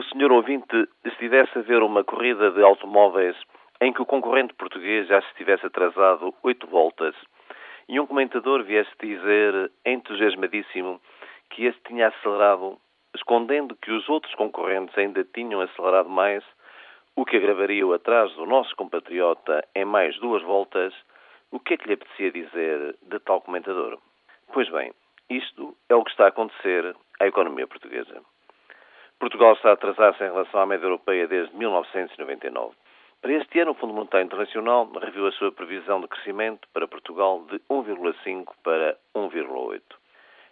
O senhor ouvinte estivesse a ver uma corrida de automóveis em que o concorrente português já se estivesse atrasado oito voltas e um comentador viesse dizer, entusiasmadíssimo, que este tinha acelerado, escondendo que os outros concorrentes ainda tinham acelerado mais, o que agravaria o atraso do nosso compatriota em mais duas voltas, o que é que lhe apetecia dizer de tal comentador? Pois bem, isto é o que está a acontecer à economia portuguesa. Portugal está a atrasar-se em relação à média europeia desde 1999. Para este ano, o Fundo Monetário Internacional reviu a sua previsão de crescimento para Portugal de 1,5 para 1,8.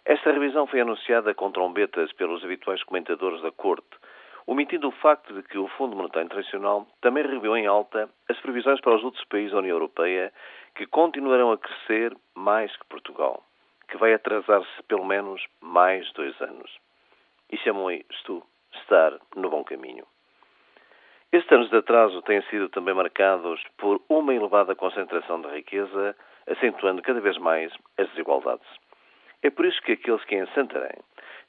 Esta revisão foi anunciada com trombetas pelos habituais comentadores da Corte, omitindo o facto de que o Fundo Monetário Internacional também reviu em alta as previsões para os outros países da União Europeia que continuarão a crescer mais que Portugal, que vai atrasar-se pelo menos mais dois anos. E chamam isto estar no bom caminho. Estes anos de atraso têm sido também marcados por uma elevada concentração de riqueza, acentuando cada vez mais as desigualdades. É por isso que aqueles que em Santarém,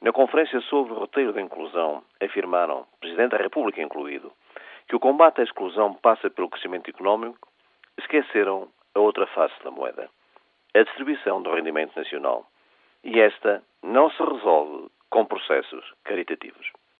na conferência sobre o roteiro da inclusão, afirmaram, Presidente da República incluído, que o combate à exclusão passa pelo crescimento económico, esqueceram a outra face da moeda, a distribuição do rendimento nacional. E esta não se resolve com processos caritativos.